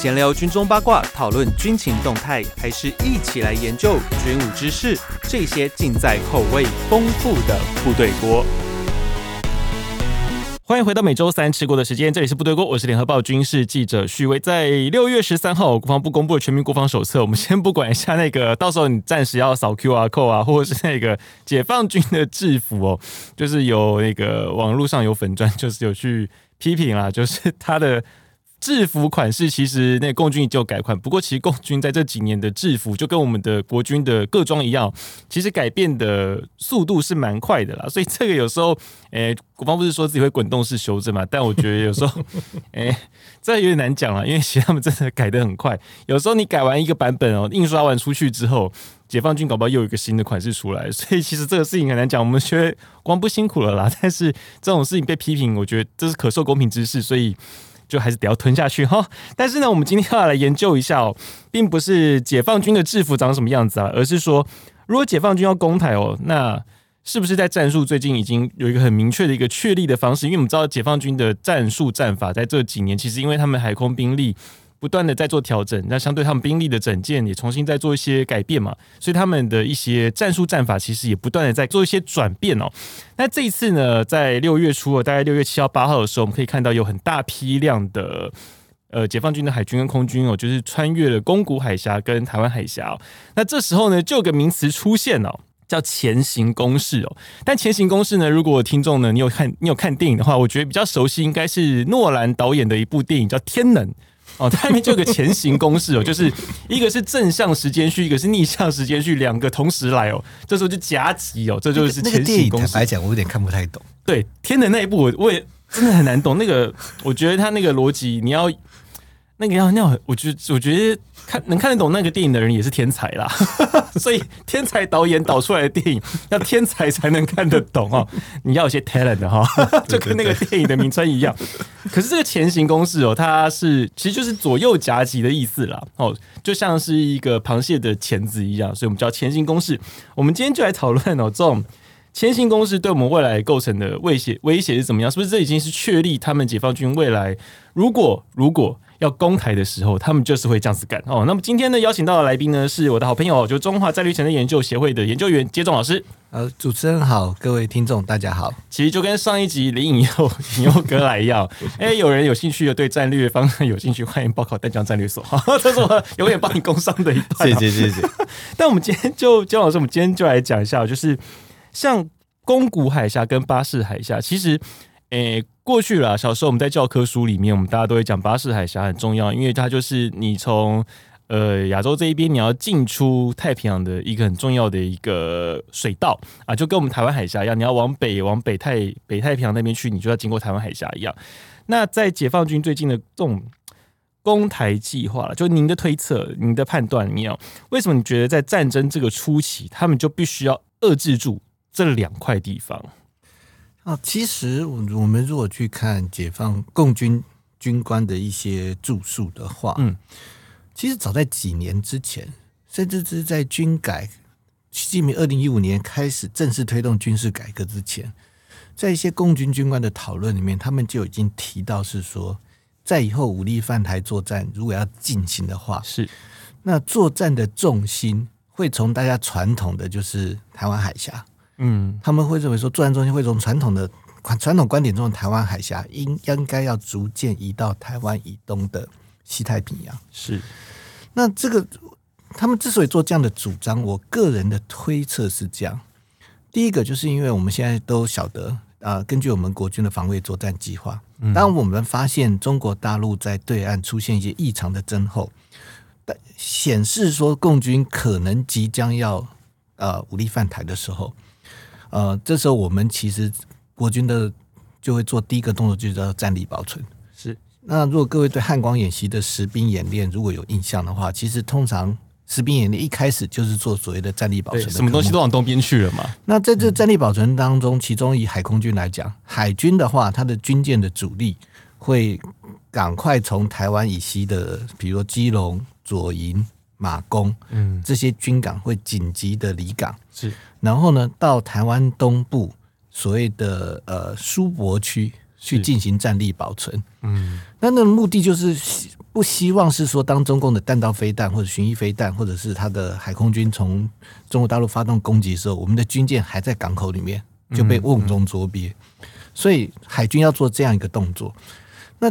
闲聊军中八卦，讨论军情动态，还是一起来研究军武知识？这些尽在口味丰富的部队锅。欢迎回到每周三吃锅的时间，这里是部队锅，我是联合报军事记者许巍。在六月十三号，国防部公布了全民国防手册。我们先不管一下那个，到时候你暂时要扫 QR code 啊，或者是那个解放军的制服哦，就是有那个网络上有粉砖，就是有去批评啦，就是他的。制服款式其实那共军已经有改款，不过其实共军在这几年的制服就跟我们的国军的各装一样，其实改变的速度是蛮快的啦。所以这个有时候，诶、国防部是说自己会滚动式修正嘛，但我觉得有时候，诶、这有点难讲了，因为其实他们真的改得很快。有时候你改完一个版本哦，印刷完出去之后，解放军搞不好又有一个新的款式出来，所以其实这个事情很难讲。我们觉得国防部辛苦了啦，但是这种事情被批评，我觉得这是可受公平之事，所以。就还是得要吞下去哈，但是呢，我们今天要来研究一下哦，并不是解放军的制服长什么样子啊，而是说，如果解放军要攻台哦，那是不是在战术最近已经有一个很明确的一个确立的方式？因为我们知道解放军的战术战法在这几年，其实因为他们海空兵力。不断的在做调整，那相对他们兵力的整建也重新在做一些改变嘛，所以他们的一些战术战法其实也不断的在做一些转变哦。那这一次呢，在六月初，大概六月七号、八号的时候，我们可以看到有很大批量的呃解放军的海军跟空军哦，就是穿越了宫古海峡跟台湾海峡。那这时候呢，就有个名词出现哦，叫前行攻势哦。但前行攻势呢，如果听众呢，你有看你有看电影的话，我觉得比较熟悉，应该是诺兰导演的一部电影叫《天能》。哦，它里面就有个前行公式哦，就是一个是正向时间序，一个是逆向时间序，两个同时来哦，这时候就夹击哦，这就是前行攻势。坦白讲，我有点看不太懂。对，天的那一部我我也真的很难懂，那个我觉得他那个逻辑，你要。那个要那，我觉得我觉得看能看得懂那个电影的人也是天才啦，所以天才导演导出来的电影要天才才能看得懂哦，你要有些 talent 的哈，就跟那个电影的名称一样。可是这个前行公式哦，它是其实就是左右夹击的意思啦，哦，就像是一个螃蟹的钳子一样，所以我们叫前行公式。我们今天就来讨论哦，这种前行公式对我们未来构成的威胁威胁是怎么样？是不是这已经是确立他们解放军未来如果如果要攻台的时候，他们就是会这样子干哦。那么今天呢，邀请到的来宾呢，是我的好朋友，就中华战略前瞻研究协会的研究员接种老师。呃，主持人好，各位听众大家好。其实就跟上一集林颖佑颖佑哥来一样，哎、欸，有人有兴趣的对战略方向有兴趣，欢迎报考淡江战略所。这是我永远帮你工商的一段。谢谢谢谢。但我们今天就接种老师，我们今天就来讲一下，就是像宫古海峡跟巴士海峡，其实。诶、欸，过去了。小时候我们在教科书里面，我们大家都会讲巴士海峡很重要，因为它就是你从呃亚洲这一边你要进出太平洋的一个很重要的一个水道啊，就跟我们台湾海峡一样，你要往北往北太北太平洋那边去，你就要经过台湾海峡一样。那在解放军最近的这种攻台计划了，就您的推测、您的判断里面，为什么你觉得在战争这个初期，他们就必须要遏制住这两块地方？啊，其实我们如果去看解放共军军官的一些住宿的话，嗯，其实早在几年之前，甚至是在军改，习近平二零一五年开始正式推动军事改革之前，在一些共军军官的讨论里面，他们就已经提到是说，在以后武力犯台作战如果要进行的话，是那作战的重心会从大家传统的就是台湾海峡。嗯，他们会认为说，作战中心会从传统的传统观点中的台湾海峡应应该要逐渐移到台湾以东的西太平洋。是，那这个他们之所以做这样的主张，我个人的推测是这样：第一个，就是因为我们现在都晓得啊、呃，根据我们国军的防卫作战计划，当我们发现中国大陆在对岸出现一些异常的增厚，但显示说共军可能即将要呃武力犯台的时候。呃，这时候我们其实国军的就会做第一个动作，就叫战力保存。是。那如果各位对汉光演习的实兵演练如果有印象的话，其实通常实兵演练一开始就是做所谓的战力保存。什么东西都往东边去了嘛？那在这战力保存当中，其中以海空军来讲，海军的话，它的军舰的主力会赶快从台湾以西的，比如说基隆、左营。马公，嗯，这些军港会紧急的离港，是，然后呢，到台湾东部所谓的呃苏博区去进行战力保存，嗯，那那个目的就是不希望是说，当中共的弹道飞弹或者巡弋飞弹，或者是他的海空军从中国大陆发动攻击的时候，我们的军舰还在港口里面就被瓮中捉鳖。所以海军要做这样一个动作，那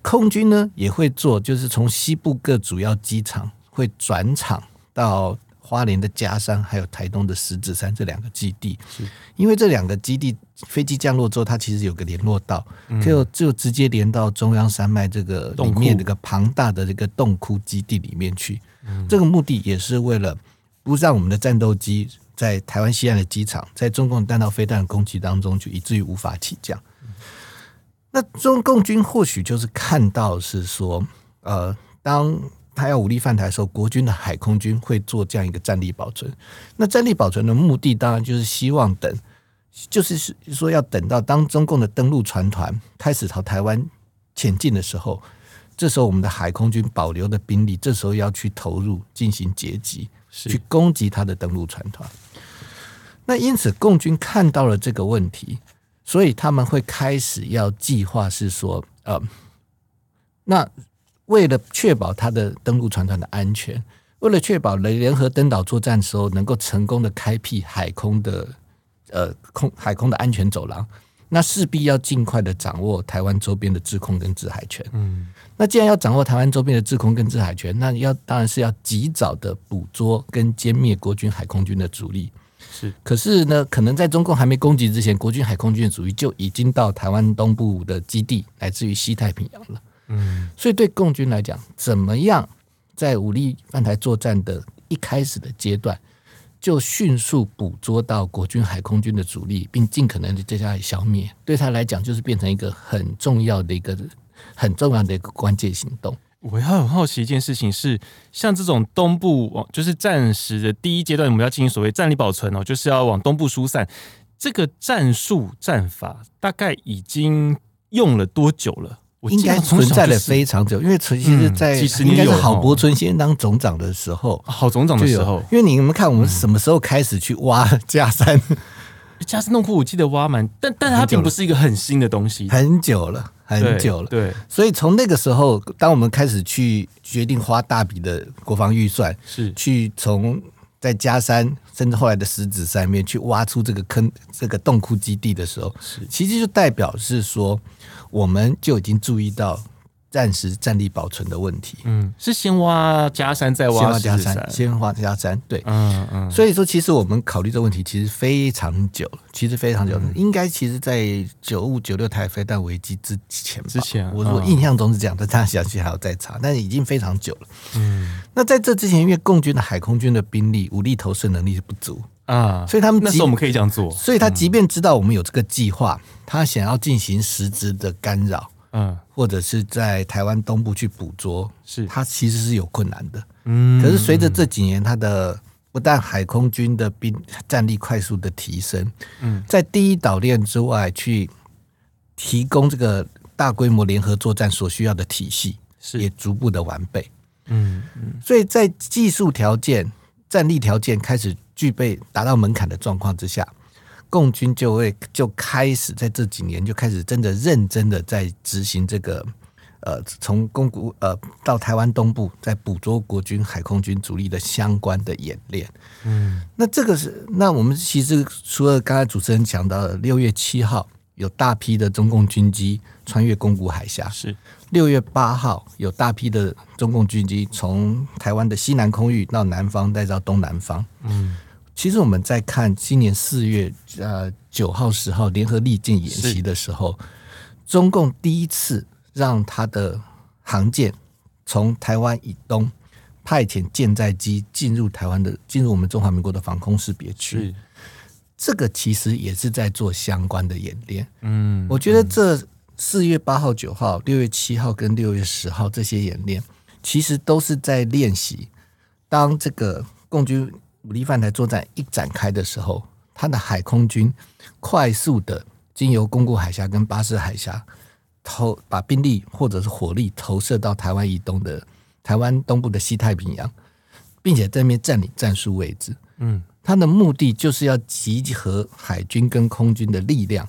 空军呢也会做，就是从西部各主要机场会转场到花莲的佳山，还有台东的石子山这两个基地。是，因为这两个基地飞机降落之后，它其实有个联络道，就就直接连到中央山脉这个里面这个庞大的这个洞窟基地里面去。这个目的也是为了不让我们的战斗机。在台湾西岸的机场，在中共弹道飞弹的攻击当中，就以至于无法起降。那中共军或许就是看到是说，呃，当他要武力犯台的时候，国军的海空军会做这样一个战力保存。那战力保存的目的，当然就是希望等，就是说要等到当中共的登陆船团开始朝台湾前进的时候，这时候我们的海空军保留的兵力，这时候要去投入进行截击。去攻击他的登陆船团，那因此共军看到了这个问题，所以他们会开始要计划是说，呃，那为了确保他的登陆船团的安全，为了确保联联合登岛作战的时候能够成功的开辟海空的呃空海空的安全走廊。那势必要尽快的掌握台湾周边的制空跟制海权。嗯，那既然要掌握台湾周边的制空跟制海权，那要当然是要及早的捕捉跟歼灭国军海空军的主力。是，可是呢，可能在中共还没攻击之前，国军海空军的主力就已经到台湾东部的基地，来自于西太平洋了。嗯，所以对共军来讲，怎么样在武力犯台作战的一开始的阶段，就迅速捕捉到国军海空军的主力，并尽可能的接下来消灭。对他来讲，就是变成一个很重要的一个很重要的一个关键行动。我要很好奇一件事情是，像这种东部往就是战时的第一阶段，我们要进行所谓战力保存哦，就是要往东部疏散。这个战术战法大概已经用了多久了？应该存在了非常久，因为其实在应该是郝柏村先当总长的时候，郝总长的时候，因为你们看我们什么时候开始去挖 加山？加山洞窟我记得挖满，但但它并不是一个很新的东西，很久了，很久了。对，所以从那个时候，当我们开始去决定花大笔的国防预算，是。去从在加山甚至后来的石子山面去挖出这个坑、这个洞窟基地的时候，是。其实就代表是说。我们就已经注意到暂时战力保存的问题。嗯，是先挖加山，再挖加山，先挖加山。对，嗯嗯。所以说，其实我们考虑这个问题其实非常久了，其实非常久了。应该其实，在九五九六台飞弹危机之前，之前，我我印象中是这样，但大家详细还要再查，但是已经非常久了。嗯。那在这之前，因为共军的海空军的兵力武力投射能力是不足。啊，所以他们那时候我们可以这样做。所以他即便知道我们有这个计划，他想要进行实质的干扰，嗯，或者是在台湾东部去捕捉，是他其实是有困难的。嗯，可是随着这几年他的不但海空军的兵战力快速的提升，嗯，在第一岛链之外去提供这个大规模联合作战所需要的体系，是也逐步的完备。嗯嗯，所以在技术条件、战力条件开始。具备达到门槛的状况之下，共军就会就开始在这几年就开始真的认真的在执行这个呃，从宫古呃到台湾东部在捕捉国军海空军主力的相关的演练。嗯，那这个是那我们其实除了刚才主持人讲到的六月七号有大批的中共军机穿越宫古海峡是。六月八号，有大批的中共军机从台湾的西南空域到南方，再到东南方。嗯，其实我们在看今年四月呃九号、十号联合利剑演习的时候，中共第一次让他的航舰从台湾以东派遣舰载机进入台湾的进入我们中华民国的防空识别区。这个其实也是在做相关的演练。嗯，我觉得这。四月八号、九号、六月七号跟六月十号这些演练，其实都是在练习，当这个共军武力犯台作战一展开的时候，他的海空军快速的经由宫古海峡跟巴士海峡投把兵力或者是火力投射到台湾以东的台湾东部的西太平洋，并且在那边占领战术位置。嗯，他的目的就是要集合海军跟空军的力量。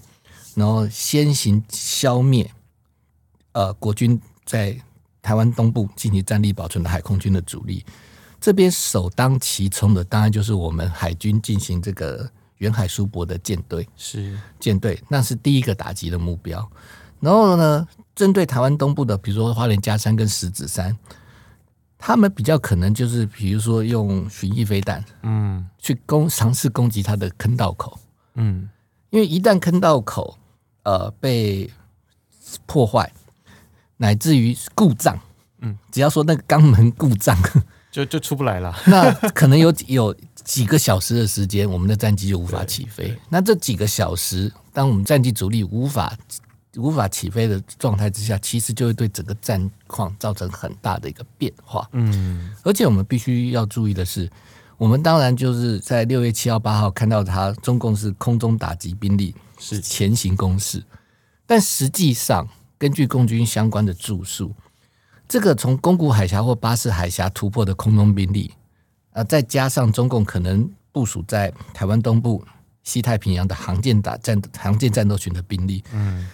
然后先行消灭，呃，国军在台湾东部进行战力保存的海空军的主力。这边首当其冲的，当然就是我们海军进行这个远海苏泊的舰队，是舰队，那是第一个打击的目标。然后呢，针对台湾东部的，比如说花莲加山跟石子山，他们比较可能就是，比如说用巡弋飞弹，嗯，去攻尝试攻击它的坑道口，嗯，因为一旦坑道口呃被破坏，乃至于故障，嗯，只要说那个肛门故障。就就出不来了。那 可能有有几个小时的时间，我们的战机就无法起飞。那这几个小时，当我们战机主力无法无法起飞的状态之下，其实就会对整个战况造成很大的一个变化。嗯，而且我们必须要注意的是，我们当然就是在六月七号、八号看到他中共是空中打击兵力是。前行攻势，但实际上根据共军相关的著述。这个从宫古海峡或巴士海峡突破的空中兵力，呃，再加上中共可能部署在台湾东部、西太平洋的航舰打战、航舰战斗群的兵力，嗯，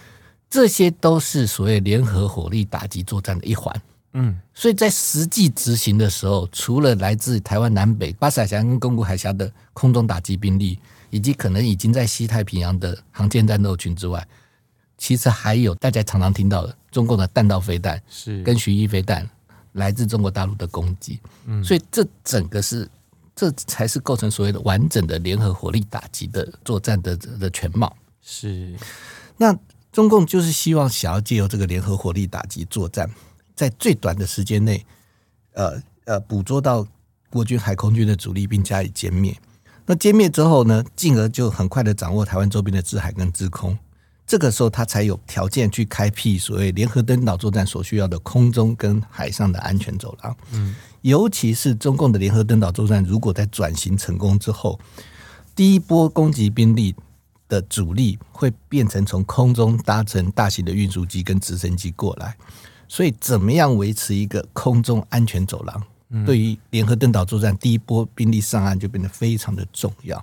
这些都是所谓联合火力打击作战的一环，嗯，所以在实际执行的时候，除了来自台湾南北巴士海峡跟宫古海峡的空中打击兵力，以及可能已经在西太平洋的航舰战斗群之外，其实还有大家常常听到的中共的弹道飞弹，是。跟巡弋飞弹来自中国大陆的攻击，嗯，所以这整个是这才是构成所谓的完整的联合火力打击的作战的的全貌。是，那中共就是希望想要借由这个联合火力打击作战，在最短的时间内，呃呃，捕捉到国军海空军的主力，并加以歼灭。那歼灭之后呢，进而就很快的掌握台湾周边的制海跟制空。这个时候，他才有条件去开辟所谓联合登岛作战所需要的空中跟海上的安全走廊。嗯，尤其是中共的联合登岛作战，如果在转型成功之后，第一波攻击兵力的主力会变成从空中搭乘大型的运输机跟直升机过来，所以怎么样维持一个空中安全走廊，对于联合登岛作战第一波兵力上岸就变得非常的重要。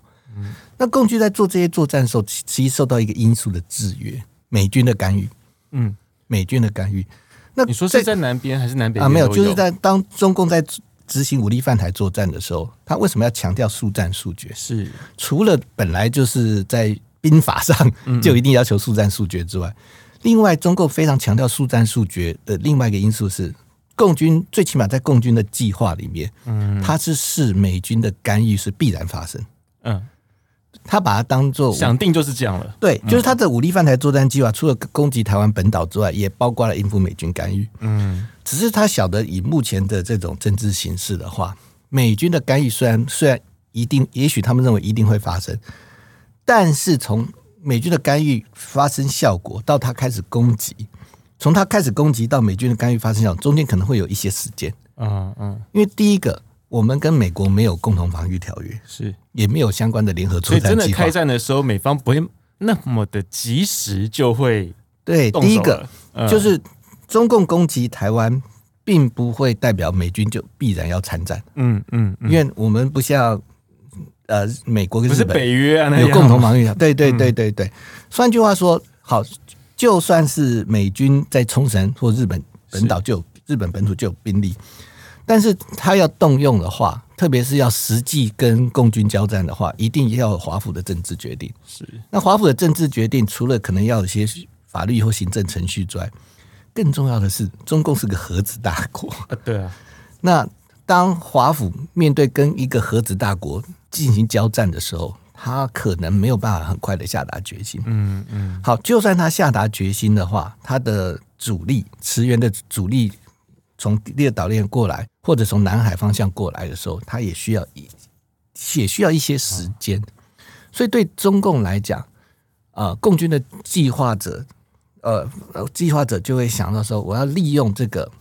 那共军在做这些作战的时候，其实受到一个因素的制约，美军的干预。嗯，美军的干预。那你说是在南边还是南北啊？没有，就是在当中共在执行武力犯台作战的时候，他为什么要强调速战速决？是除了本来就是在兵法上 就一定要求速战速决之外，另外中共非常强调速战速决的另外一个因素是，共军最起码在共军的计划里面，嗯，他是视美军的干预是必然发生。嗯。他把它当做想定就是这样了，对，就是他的武力犯台作战计划，除了攻击台湾本岛之外，也包括了应付美军干预。嗯，只是他晓得以目前的这种政治形势的话，美军的干预虽然虽然一定，也许他们认为一定会发生，但是从美军的干预发生效果到他开始攻击，从他开始攻击到美军的干预发生效果，中间可能会有一些时间。嗯嗯，因为第一个。我们跟美国没有共同防御条约，是也没有相关的联合作战计划。所以真的开战的时候，美方不会那么的及时就会对。第一个、嗯、就是中共攻击台湾，并不会代表美军就必然要参战。嗯嗯，因为我们不像呃美国跟日本北约啊，有共同防御 条。对对对对对。换句话说，好，就算是美军在冲绳或日本本岛就有日本本土就有兵力。但是他要动用的话，特别是要实际跟共军交战的话，一定要有华府的政治决定。是，那华府的政治决定，除了可能要有些法律或行政程序之外，更重要的是，中共是个核子大国啊。对啊，那当华府面对跟一个核子大国进行交战的时候，他可能没有办法很快的下达决心。嗯嗯。好，就算他下达决心的话，他的主力驰援的主力。从列岛链过来，或者从南海方向过来的时候，他也需要一也需要一些时间。所以对中共来讲，啊，共军的计划者，呃，计划者就会想到说，我要利用这个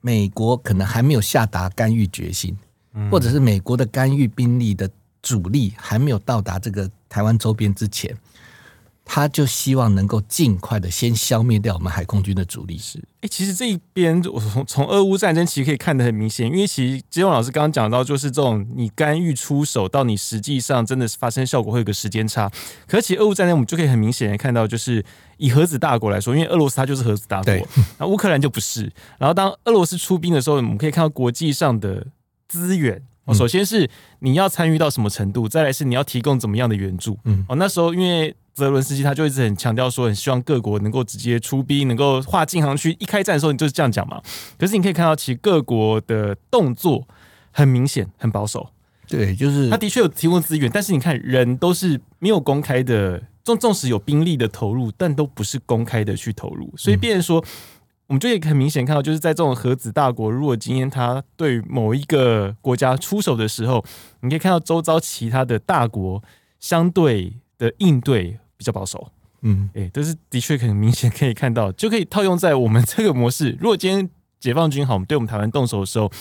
美国可能还没有下达干预决心，或者是美国的干预兵力的主力还没有到达这个台湾周边之前，他就希望能够尽快的先消灭掉我们海空军的主力。是，哎，其实这一边我从从俄乌战争其实可以看得很明显，因为其实吉永老师刚刚讲到，就是这种你干预出手到你实际上真的是发生效果会有个时间差。可是其实俄乌战争我们就可以很明显的看到，就是以核子大国来说，因为俄罗斯它就是核子大国，那乌克兰就不是。然后当俄罗斯出兵的时候，我们可以看到国际上的资源。哦，首先是你要参与到什么程度，再来是你要提供怎么样的援助。嗯，哦，那时候因为泽伦斯基他就一直很强调说，很希望各国能够直接出兵，能够划禁航区。一开战的时候，你就是这样讲嘛。可是你可以看到，其实各国的动作很明显，很保守。对，就是他的确有提供资源，但是你看人都是没有公开的，纵纵使有兵力的投入，但都不是公开的去投入，所以变成说。我们就可以很明显看到，就是在这种核子大国，如果今天他对某一个国家出手的时候，你可以看到周遭其他的大国相对的应对比较保守。嗯，哎，这是的确很明显可以看到，就可以套用在我们这个模式。如果今天解放军好，我们对我们台湾动手的时候，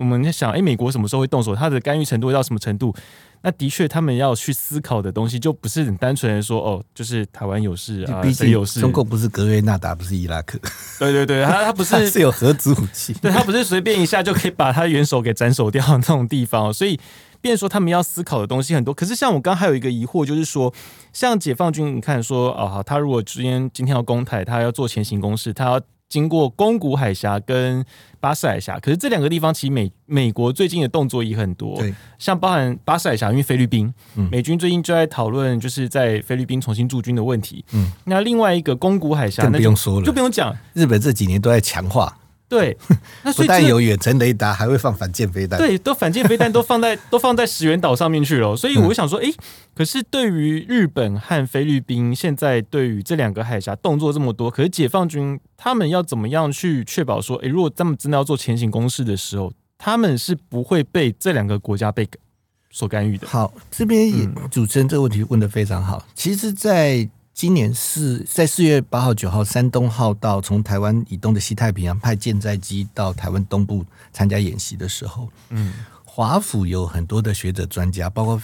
我们在想，哎，美国什么时候会动手？他的干预程度会到什么程度？那的确，他们要去思考的东西就不是很单纯的说哦，就是台湾有事啊，谁有事？中共不是格瑞纳达，不是伊拉克。对对对，他他不是是有核子武器，对他不是随便一下就可以把他元首给斩首掉的那种地方。所以，变说他们要思考的东西很多。可是，像我刚刚还有一个疑惑，就是说，像解放军，你看说哦，好，他如果今天今天要攻台，他要做前行攻势，他要。经过宫古海峡跟巴士海峡，可是这两个地方其实美美国最近的动作也很多，对，像包含巴士海峡，因为菲律宾，嗯，美军最近就在讨论就是在菲律宾重新驻军的问题，嗯，那另外一个宫古海峡，那不用说了，就不用讲，日本这几年都在强化。对，那不但有远程雷达，还会放反舰飞弹。对，都反舰飞弹都放在都放在石垣岛上面去了。所以我想说，哎、欸，可是对于日本和菲律宾现在对于这两个海峡动作这么多，可是解放军他们要怎么样去确保说，哎、欸，如果他们真的要做前行攻势的时候，他们是不会被这两个国家被所干预的？好，这边也主持人这个问题问的非常好。其实，在今年四在四月八号、九号，山东号到从台湾以东的西太平洋派舰载机到台湾东部参加演习的时候，嗯，华府有很多的学者专家，包括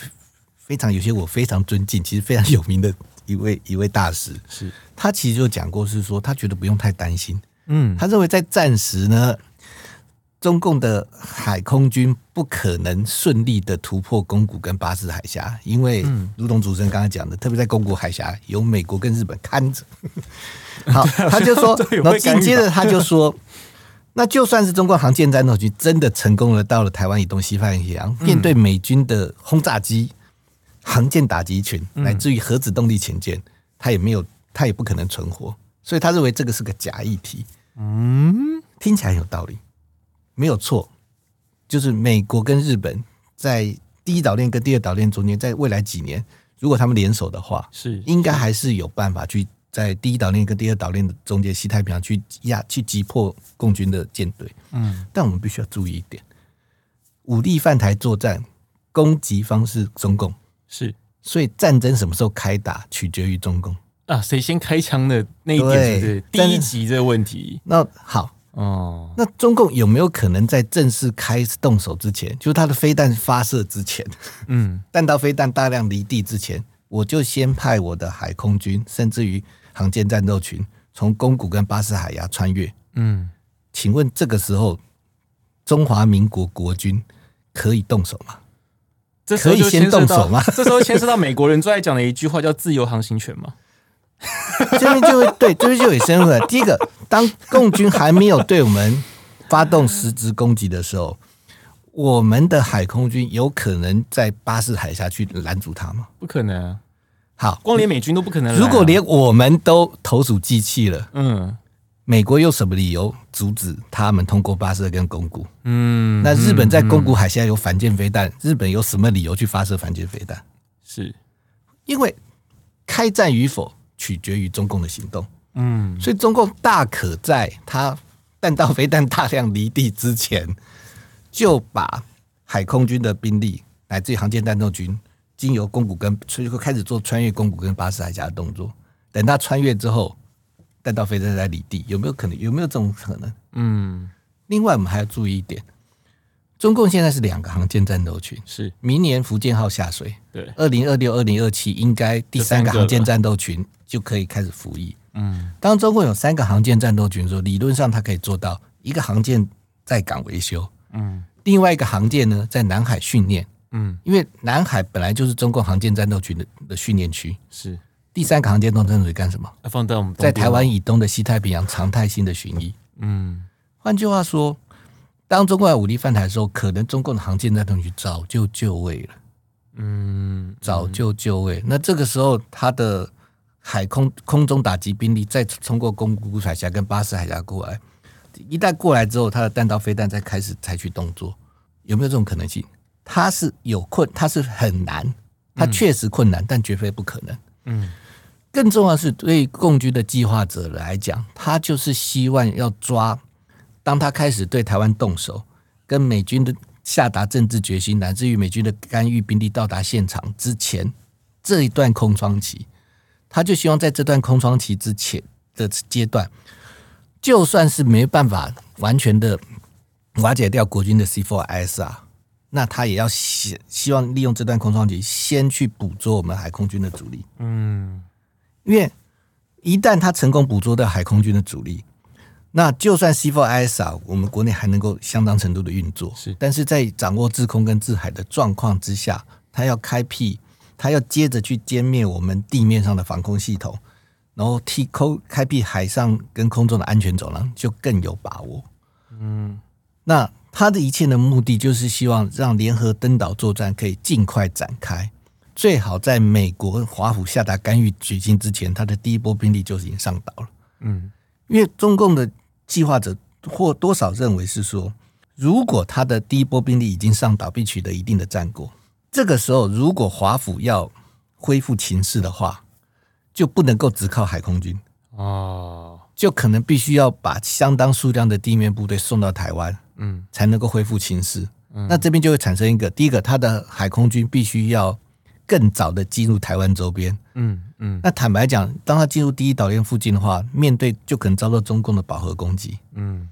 非常有些我非常尊敬，其实非常有名的一位一位大师，是他其实就讲过，是说他觉得不用太担心，嗯，他认为在战时呢。中共的海空军不可能顺利的突破宫古跟巴士海峡，因为如同主持人刚刚讲的，特别在宫古海峡有美国跟日本看着。好，他就说，然后紧接着他就说，那就算是中国航舰战斗机真的成功了，到了台湾以东西太平洋，面对美军的轰炸机、航舰打击群，乃至于核子动力潜舰，他也没有，他也不可能存活。所以他认为这个是个假议题。嗯，听起来有道理。没有错，就是美国跟日本在第一岛链跟第二岛链中间，在未来几年，如果他们联手的话，是应该还是有办法去在第一岛链跟第二岛链的中间，西太平洋去压去击破共军的舰队。嗯，但我们必须要注意一点，武力犯台作战，攻击方是中共，是，所以战争什么时候开打，取决于中共啊，谁先开枪的那一点是第一集这个问题。那好。哦，那中共有没有可能在正式开始动手之前，就是他的飞弹发射之前，嗯，弹道飞弹大量离地之前，我就先派我的海空军，甚至于航舰战斗群，从宫古跟巴士海峡穿越？嗯，请问这个时候中华民国国军可以动手吗？这可以先动手吗？这时候牵涉到美国人最爱讲的一句话，叫自由航行权吗？这边就会对，这边就很深入了。第一个，当共军还没有对我们发动实质攻击的时候，我们的海空军有可能在巴士海峡去拦阻他吗？不可能啊！好，光连美军都不可能。如果连我们都投鼠忌器了，嗯，美国有什么理由阻止他们通过巴士跟宫古？嗯，那日本在宫古海峡有反舰飞弹，日本有什么理由去发射反舰飞弹？是因为开战与否？取决于中共的行动，嗯，所以中共大可在他弹道飞弹大量离地之前，就把海空军的兵力乃至于航舰战斗军经由宫古跟，所以说开始做穿越宫古跟巴士海峡的动作。等他穿越之后，弹道飞弹在离地，有没有可能？有没有这种可能？嗯。另外，我们还要注意一点，中共现在是两个航舰战斗群，是。明年福建号下水，对，二零二六、二零二七应该第三个航舰战斗群就可以开始服役。嗯，当中共有三个航舰战斗群的时候，理论上它可以做到一个航舰在港维修，嗯，另外一个航舰呢在南海训练，嗯，因为南海本来就是中共航舰战斗群的的训练区，是。第三个航舰战斗群干什么？放在我们在台湾以东的西太平洋常态性的巡弋。嗯，换句话说。当中共武力犯台的时候，可能中共的航舰战斗群早就就位了，嗯，早就就位。那这个时候，他的海空空中打击兵力再通过宫古海峡跟巴士海峡过来，一旦过来之后，他的弹道飞弹再开始采取动作，有没有这种可能性？他是有困，他是很难，他确实困难，但绝非不可能。嗯，更重要的是，对共军的计划者来讲，他就是希望要抓。当他开始对台湾动手，跟美军的下达政治决心，乃至于美军的干预兵力到达现场之前，这一段空窗期，他就希望在这段空窗期之前的阶段，就算是没办法完全的瓦解掉国军的 C4ISR，那他也要希希望利用这段空窗期，先去捕捉我们海空军的主力。嗯，因为一旦他成功捕捉到海空军的主力。那就算 C4ISR，我们国内还能够相当程度的运作，是，但是在掌握制空跟制海的状况之下，他要开辟，他要接着去歼灭我们地面上的防空系统，然后替空开辟海上跟空中的安全走廊，就更有把握。嗯，那他的一切的目的就是希望让联合登岛作战可以尽快展开，最好在美国华府下达干预决心之前，他的第一波兵力就已经上岛了。嗯，因为中共的。计划者或多少认为是说，如果他的第一波兵力已经上岛，并取得一定的战果，这个时候如果华府要恢复情势的话，就不能够只靠海空军哦，就可能必须要把相当数量的地面部队送到台湾，嗯，才能够恢复情势。那这边就会产生一个，第一个，他的海空军必须要。更早的进入台湾周边，嗯嗯，那坦白讲，当他进入第一岛链附近的话，面对就可能遭到中共的饱和攻击，嗯，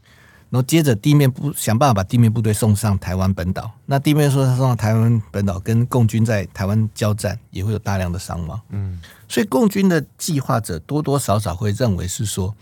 然后接着地面部想办法把地面部队送上台湾本岛，那地面说他送到台湾本岛，跟共军在台湾交战也会有大量的伤亡，嗯，所以共军的计划者多多少少会认为是说，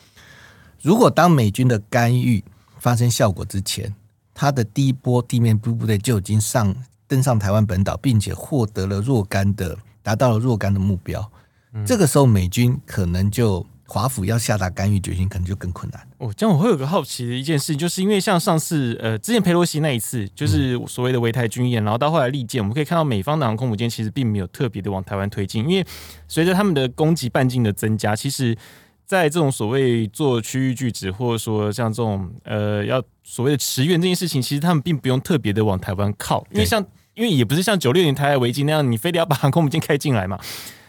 如果当美军的干预发生效果之前，他的第一波地面部部队就已经上。登上台湾本岛，并且获得了若干的，达到了若干的目标。嗯、这个时候，美军可能就华府要下达干预决心，可能就更困难。哦，这样我会有个好奇的一件事，就是因为像上次呃，之前佩洛西那一次，就是所谓的围台军演，然后到后来利剑，我们可以看到美方的航空母舰其实并没有特别的往台湾推进，因为随着他们的攻击半径的增加，其实在这种所谓做区域拒止，或者说像这种呃要所谓的驰援这件事情，其实他们并不用特别的往台湾靠，因为像。因为也不是像九六年台海危机那样，你非得要把航空母舰开进来嘛。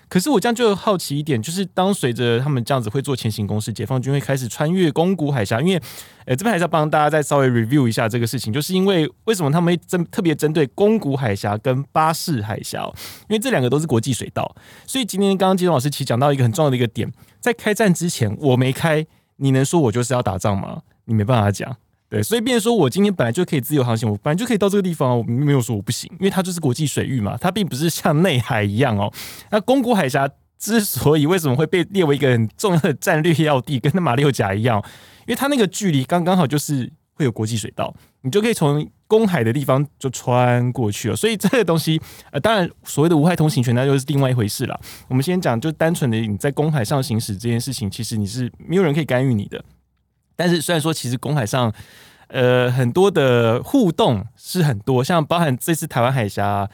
可是我这样就好奇一点，就是当随着他们这样子会做前行攻势，解放军会开始穿越宫古海峡。因为，呃，这边还是要帮大家再稍微 review 一下这个事情，就是因为为什么他们针特别针对宫古海峡跟巴士海峡？因为这两个都是国际水道，所以今天刚刚金老师其实讲到一个很重要的一个点，在开战之前我没开，你能说我就是要打仗吗？你没办法讲。对，所以变说我今天本来就可以自由航行，我本来就可以到这个地方，我没有说我不行，因为它就是国际水域嘛，它并不是像内海一样哦。那宫古海峡之所以为什么会被列为一个很重要的战略要地，跟那马六甲一样，因为它那个距离刚刚好就是会有国际水道，你就可以从公海的地方就穿过去了。所以这个东西，呃，当然所谓的无害通行权那就是另外一回事了。我们先讲，就单纯的你在公海上行驶这件事情，其实你是没有人可以干预你的。但是虽然说，其实公海上，呃，很多的互动是很多，像包含这次台湾海峡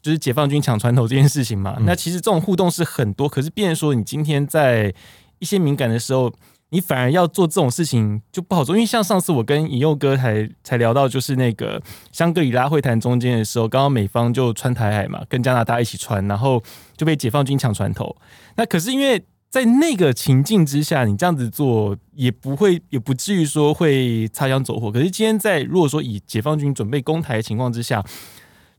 就是解放军抢船头这件事情嘛，嗯、那其实这种互动是很多。可是，变成说你今天在一些敏感的时候，你反而要做这种事情就不好做，因为像上次我跟尹佑哥才才聊到，就是那个香格里拉会谈中间的时候，刚刚美方就穿台海嘛，跟加拿大一起穿，然后就被解放军抢船头。那可是因为。在那个情境之下，你这样子做也不会，也不至于说会擦枪走火。可是今天在如果说以解放军准备攻台的情况之下，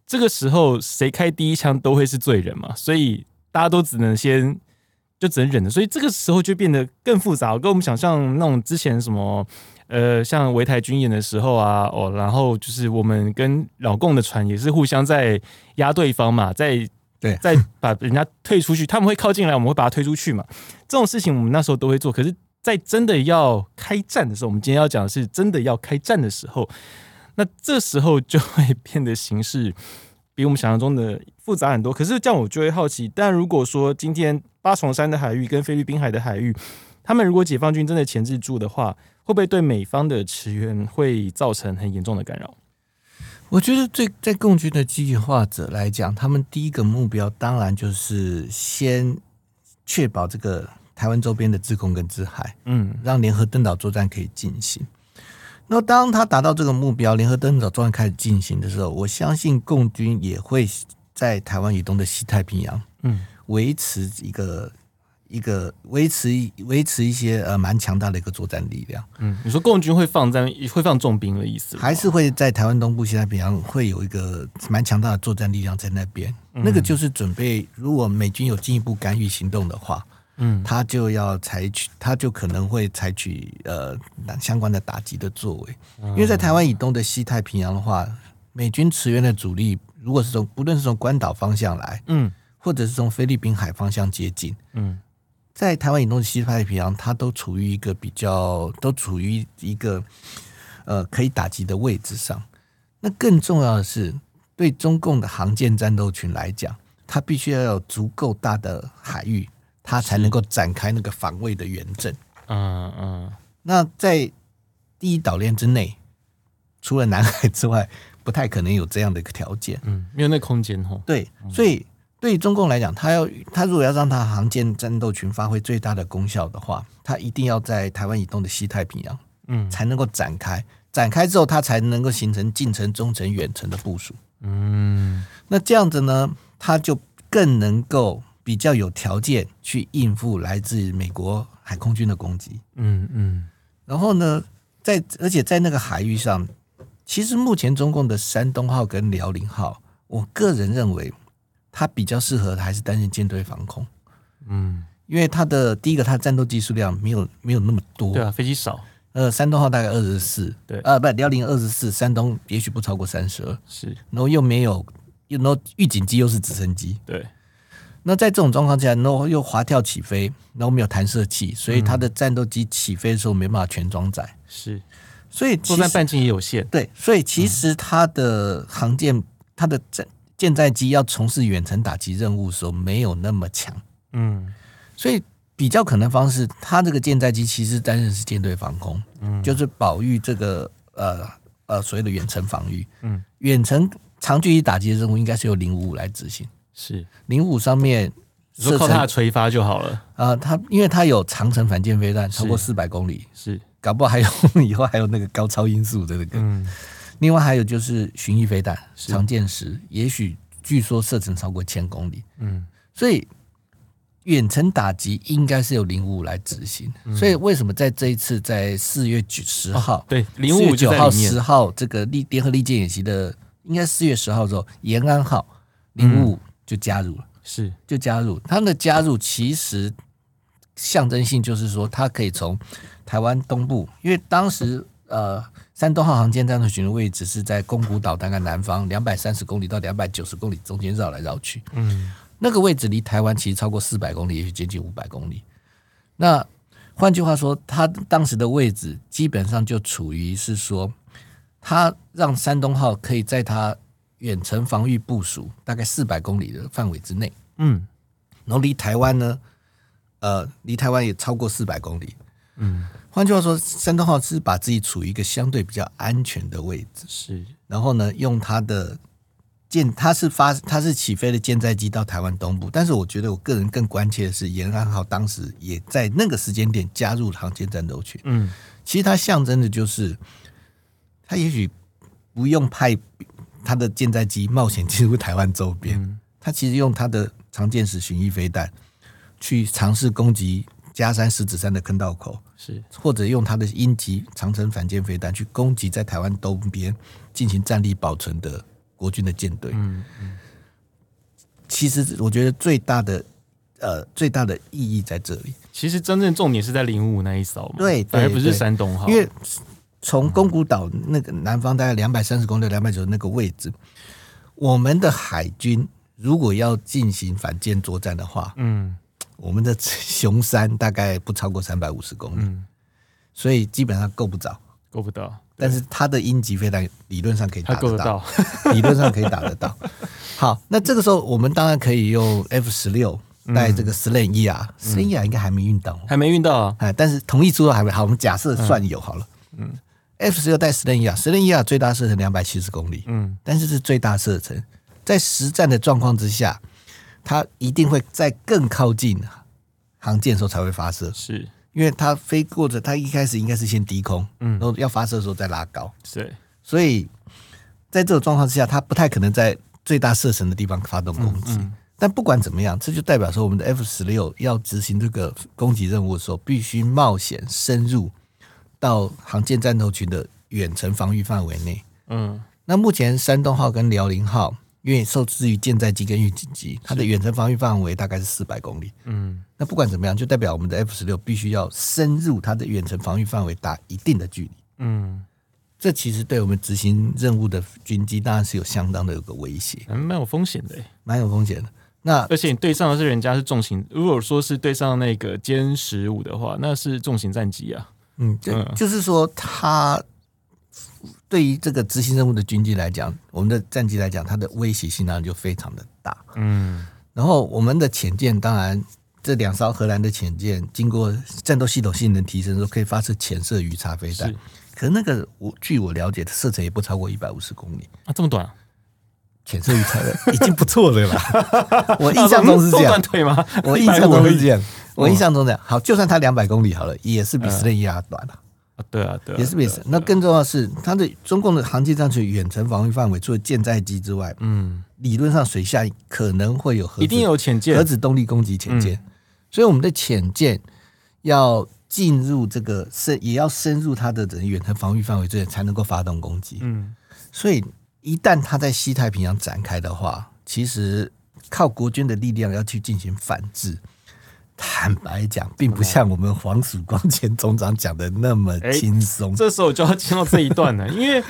这个时候谁开第一枪都会是罪人嘛，所以大家都只能先就只能忍着，所以这个时候就变得更复杂，跟我们想象那种之前什么，呃，像围台军演的时候啊，哦，然后就是我们跟老共的船也是互相在压对方嘛，在对，在把人家退出去，他们会靠近来，我们会把他推出去嘛，这种事情我们那时候都会做。可是，在真的要开战的时候，我们今天要讲的是真的要开战的时候，那这时候就会变得形势比我们想象中的复杂很多。可是这样我就会好奇，但如果说今天。八重山的海域跟菲律宾海的海域，他们如果解放军真的钳制住的话，会不会对美方的驰援会造成很严重的干扰？我觉得，对在共军的计划者来讲，他们第一个目标当然就是先确保这个台湾周边的制空跟制海，嗯，让联合登岛作战可以进行。那当他达到这个目标，联合登岛作战开始进行的时候，我相信共军也会在台湾以东的西太平洋，嗯。维持一个一个维持维持一些呃蛮强大的一个作战力量。嗯，你说共军会放在会放重兵的意思，还是会在台湾东部西太平洋会有一个蛮强大的作战力量在那边？嗯、那个就是准备，如果美军有进一步干预行动的话，嗯，他就要采取，他就可能会采取呃相关的打击的作为。因为在台湾以东的西太平洋的话，美军驰援的主力如果是从不论是从关岛方向来，嗯。或者是从菲律宾海方向接近，嗯，在台湾以东的西太平洋，它都处于一个比较，都处于一个呃可以打击的位置上。那更重要的是，对中共的航舰战斗群来讲，它必须要有足够大的海域，它才能够展开那个防卫的远征。嗯嗯。那在第一岛链之内，除了南海之外，不太可能有这样的一个条件。嗯，没有那空间哦。对，所以。对于中共来讲，他要他如果要让他航舰战斗群发挥最大的功效的话，他一定要在台湾以东的西太平洋，嗯，才能够展开。展开之后，他才能够形成近程、中程、远程的部署。嗯，那这样子呢，他就更能够比较有条件去应付来自美国海空军的攻击。嗯嗯。然后呢，在而且在那个海域上，其实目前中共的山东号跟辽宁号，我个人认为。它比较适合的还是担任舰队防空，嗯，因为它的第一个，它的战斗机数量没有没有那么多，对啊，飞机少，呃，山东号大概二十四，对，呃，不，辽宁二十四，山东也许不超过三十二，是，然后又没有，又然后预警机又是直升机，对，那在这种状况下，然后又滑跳起飞，然后没有弹射器，所以它的战斗机起飞的时候没办法全装载，是，所以作战半径也有限，对，所以其实它的航舰，它的战舰载机要从事远程打击任务的时候，没有那么强，嗯，所以比较可能方式，它这个舰载机其实担任是舰队防空，嗯，就是保育这个呃呃所谓的远程防御，嗯，远程长距离打击的任务应该是由零五五来执行，是。零五五上面就靠它的垂发就好了，啊、呃，它因为它有长程反舰飞弹超过四百公里，是。搞不好还有 以后还有那个高超音速的那个，嗯。另外还有就是巡弋飞弹，长剑十，也许据说射程超过千公里。嗯，所以远程打击应该是由零五五来执行。嗯、所以为什么在这一次在四月九十号，哦、对零五五九号十号这个利联合利剑演习的，应该四月十号的时候，延安号零五五就加入了，是就加入。他们的加入其实象征性就是说，它可以从台湾东部，因为当时呃。山东号航舰战斗群的位置是在宫古岛大概南方两百三十公里到两百九十公里中间绕来绕去，嗯，那个位置离台湾其实超过四百公里，也许接近五百公里。那换句话说，它当时的位置基本上就处于是说，它让山东号可以在它远程防御部署大概四百公里的范围之内，嗯，然后离台湾呢，呃，离台湾也超过四百公里，嗯。换句话说，山东号是把自己处于一个相对比较安全的位置，是。然后呢，用它的舰，它是发，它是起飞的舰载机到台湾东部。但是，我觉得我个人更关切的是，延安号当时也在那个时间点加入航舰战斗群。嗯，其实它象征的就是，它也许不用派它的舰载机冒险进入台湾周边，它其实用它的长剑式巡弋飞弹去尝试攻击。加山、石子山的坑道口是，或者用他的鹰击长城反舰飞弹去攻击在台湾东边进行战力保存的国军的舰队。嗯嗯，其实我觉得最大的呃最大的意义在这里。其实真正重点是在零五那一艘嘛，对，反而不是山东号，因为从宫古岛那个南方大概两百三十公里、两百九的那个位置，我们的海军如果要进行反舰作战的话，嗯，我们的雄山大概不超过三百五十公里，嗯，所以基本上够不着，够不到。但是它的鹰击飞弹理论上可以打得到，得理论上可以打得到。好，那这个时候我们当然可以用 F 十六带这个 Slan ER，Slam ER 应该还没运到，还没运到啊。哎，但是同意书都还没好，我们假设算有好了。嗯，F 十六带 Slan ER，Slam ER 最大射程两百七十公里，嗯，但是是最大射程，在实战的状况之下，它一定会在更靠近航舰的时候才会发射，是。因为它飞过着，它一开始应该是先低空，嗯，然后要发射的时候再拉高，是，所以在这种状况之下，它不太可能在最大射程的地方发动攻击。嗯嗯、但不管怎么样，这就代表说，我们的 F 十六要执行这个攻击任务的时候，必须冒险深入到航舰战斗群的远程防御范围内。嗯，那目前山东号跟辽宁号。因为受制于舰载机跟预警机，它的远程防御范围大概是四百公里。嗯，那不管怎么样，就代表我们的 F 十六必须要深入它的远程防御范围达一定的距离。嗯，这其实对我们执行任务的军机当然是有相当的有个威胁，蛮、嗯、有风险的，蛮有风险的。那而且你对上的是人家是重型，如果说是对上那个歼十五的话，那是重型战机啊。嗯，就就是说它。对于这个执行任务的军机来讲，我们的战机来讲，它的威胁性当然就非常的大。嗯，然后我们的潜舰，当然这两艘荷兰的潜舰经过战斗系统性能提升之后，可以发射潜射鱼叉飞弹。可是那个我据我了解，的射程也不超过一百五十公里啊，这么短，啊潜射鱼叉的 已经不错了啦。我印象中是这样，短腿吗？我印象中是这样，我印象中这样。好，就算它两百公里好了，也是比斯内亚短了。对啊，对，也是比斯。那更重要的是，它的中共的航舰战区远程防御范围，除了舰载机之外，嗯，理论上水下可能会有核，一定有潜舰，核子动力攻击潜舰。所以我们的潜舰要进入这个深，也要深入它的整个远程防御范围之内，才能够发动攻击。嗯，所以一旦它在西太平洋展开的话，其实靠国军的力量要去进行反制。坦白讲，并不像我们黄曙光前总长讲的那么轻松。这时候就要听到这一段了，因为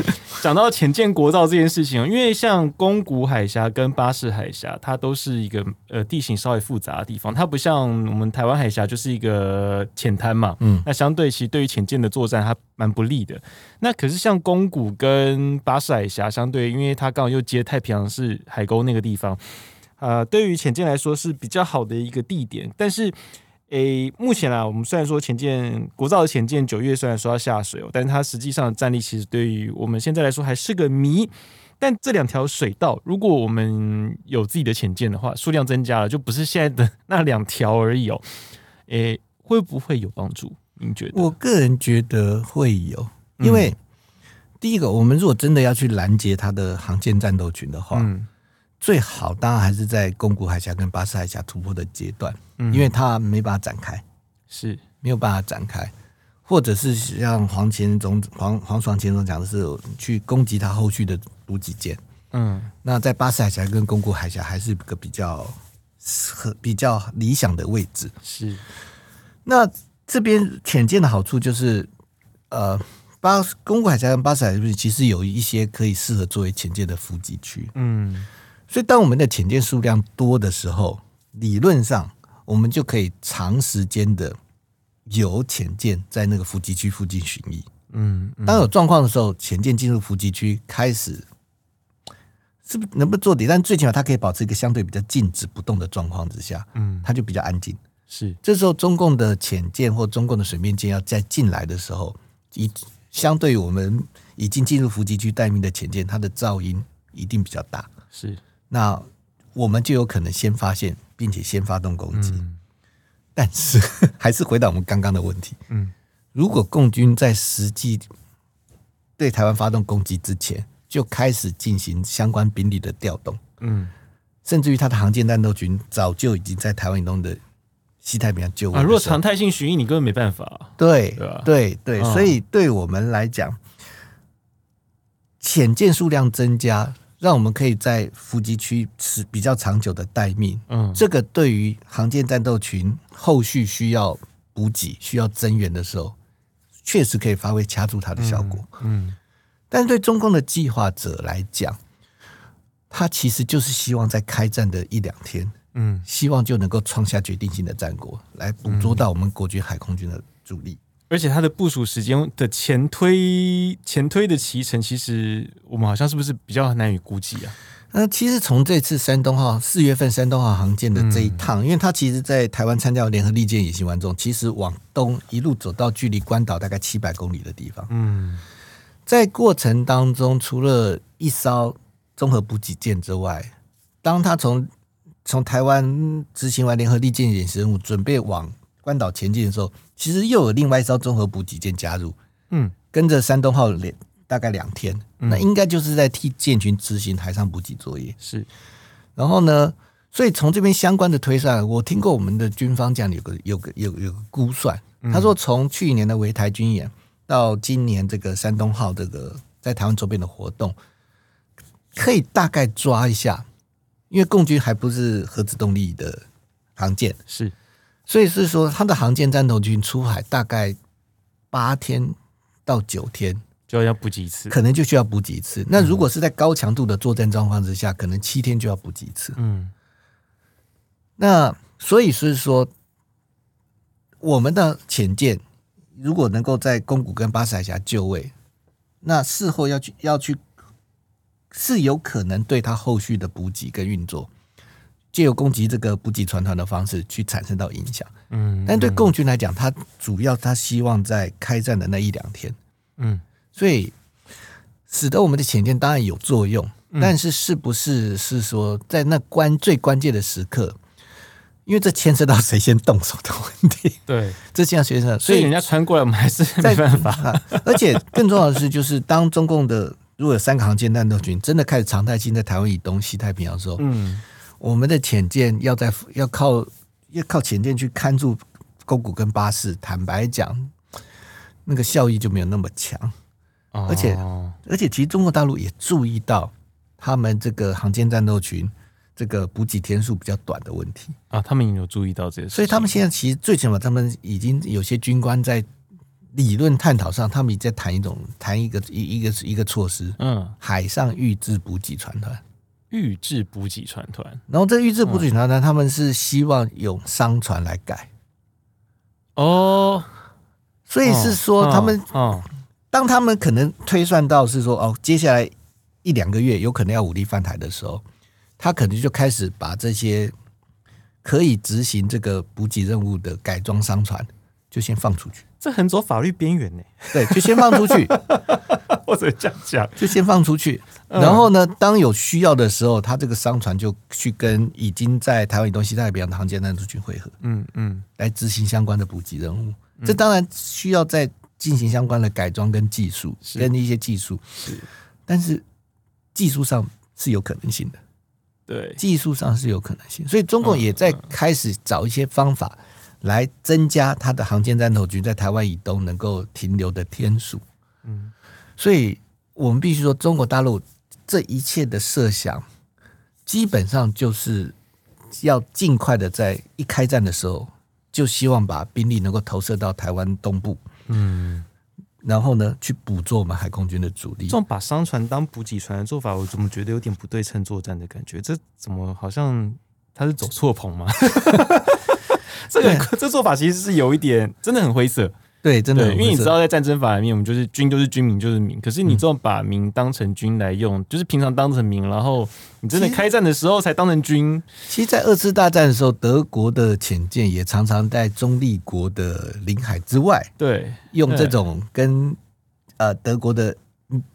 讲到浅见国造这件事情，因为像宫古海峡跟巴士海峡，它都是一个呃地形稍微复杂的地方，它不像我们台湾海峡就是一个浅滩嘛。嗯，那相对其实对于浅见的作战，它蛮不利的。那可是像宫古跟巴士海峡，相对因为它刚好又接太平洋是海沟那个地方。呃，对于浅见来说是比较好的一个地点，但是，诶，目前啊，我们虽然说浅舰国造的浅舰九月虽然说要下水哦，但是它实际上的战力其实对于我们现在来说还是个谜。但这两条水道，如果我们有自己的潜舰的话，数量增加了，就不是现在的那两条而已哦。诶，会不会有帮助？您觉得？我个人觉得会有，因为、嗯、第一个，我们如果真的要去拦截它的航舰战斗群的话，嗯。最好当然还是在宫古海峡跟巴士海峡突破的阶段，嗯。因为它没办法展开，是。没有办法展开，或者是像黄前总黄黄爽前总讲的是去攻击他后续的补给舰，嗯，那在巴士海峡跟宫古海峡还是个比较和比较理想的位置，是。那这边浅舰的好处就是，呃，巴宫古海峡跟巴士海峡其实有一些可以适合作为潜舰的伏击区，嗯。所以，当我们的潜舰数量多的时候，理论上我们就可以长时间的有潜舰在那个伏击区附近巡弋。嗯，当有状况的时候，潜舰进入伏击区，开始是不能不能做底？但最起码它可以保持一个相对比较静止不动的状况之下，嗯，它就比较安静。是，这时候中共的潜舰或中共的水面舰要再进来的时候，以相对于我们已经进入伏击区待命的潜舰，它的噪音一定比较大。是。那我们就有可能先发现，并且先发动攻击。嗯、但是 还是回到我们刚刚的问题，嗯，如果共军在实际对台湾发动攻击之前，就开始进行相关兵力的调动，嗯，甚至于他的航舰战斗群早就已经在台湾以东的西太平洋就位啊。如果常态性巡弋，你根本没办法。对？对对，所以对我们来讲，潜舰数量增加。让我们可以在伏击区持比较长久的待命。嗯，这个对于航舰战斗群后续需要补给、需要增援的时候，确实可以发挥掐住它的效果。嗯，嗯，但是对中共的计划者来讲，他其实就是希望在开战的一两天，嗯，希望就能够创下决定性的战果，来捕捉到我们国军海空军的主力。而且它的部署时间的前推前推的骑程，其实我们好像是不是比较难以估计啊？那其实从这次山东号四月份山东号航舰的这一趟，嗯、因为它其实，在台湾参加联合利剑演习完之后，其实往东一路走到距离关岛大概七百公里的地方。嗯，在过程当中，除了一艘综合补给舰之外，当他从从台湾执行完联合利剑演习任务，准备往关岛前进的时候，其实又有另外一艘综合补给舰加入，嗯，跟着山东号连大概两天，嗯、那应该就是在替舰群执行海上补给作业。是，然后呢，所以从这边相关的推算，我听过我们的军方讲有个有个有有个估算，他说从去年的围台军演到今年这个山东号这个在台湾周边的活动，可以大概抓一下，因为共军还不是核子动力的航舰，是。所以是说，他的航舰战斗群出海大概八天到九天就要补给一次，可能就需要补给一次。那如果是在高强度的作战状况之下，可能七天就要补给一次。嗯，那所以是说，我们的潜舰如果能够在宫古跟巴士海峡就位，那事后要去要去是有可能对他后续的补给跟运作。借由攻击这个补给船团的方式去产生到影响，嗯，但对共军来讲，他主要他希望在开战的那一两天，嗯，所以使得我们的潜舰当然有作用，但是是不是是说在那关最关键的时刻，因为这牵涉到谁先动手的问题，对，这牵涉，所以人家穿过来，我们还是没办法。而且更重要的是，就是当中共的如果有三个航舰战斗群真的开始常态性在台湾以东、西太平洋的时候，嗯。我们的潜舰要在要靠要靠潜舰去看住勾股跟巴士，坦白讲，那个效益就没有那么强。而且而且，其实中国大陆也注意到他们这个航舰战斗群这个补给天数比较短的问题啊，他们也有注意到这些，所以他们现在其实最起码他们已经有些军官在理论探讨上，他们也在谈一种谈一个一一个一个措施，嗯，海上预制补给船团。预制补给船团，然后这预制补给船团，他们是希望用商船来改。哦，所以是说他们，当他们可能推算到是说哦，接下来一两个月有可能要武力犯台的时候，他可能就开始把这些可以执行这个补给任务的改装商船就先放出去。这很走法律边缘呢，对，就先放出去，或者这样讲，就先放出去。然后呢，当有需要的时候，他这个商船就去跟已经在台湾以东西太平洋的航舰战斗群会合，嗯嗯，来执行相关的补给任务。这当然需要再进行相关的改装跟技术，跟一些技术。是，但是技术上是有可能性的，对，技术上是有可能性。所以中共也在开始找一些方法。来增加他的航舰战斗群在台湾以东能够停留的天数，嗯，所以我们必须说，中国大陆这一切的设想，基本上就是要尽快的在一开战的时候，就希望把兵力能够投射到台湾东部，嗯，然后呢，去捕捉我们海空军的主力。这种把商船当补给船的做法，我怎么觉得有点不对称作战的感觉？这怎么好像他是走错棚吗？这个 这做法其实是有一点真的很灰色，对，真的，因为你知道，在战争法里面，我们就是军就是军，民就是民。可是你这种把民当成军来用，就是平常当成民，然后你真的开战的时候才当成军。其实，在二次大战的时候，德国的潜舰也常常在中立国的领海之外，对，用这种跟呃德国的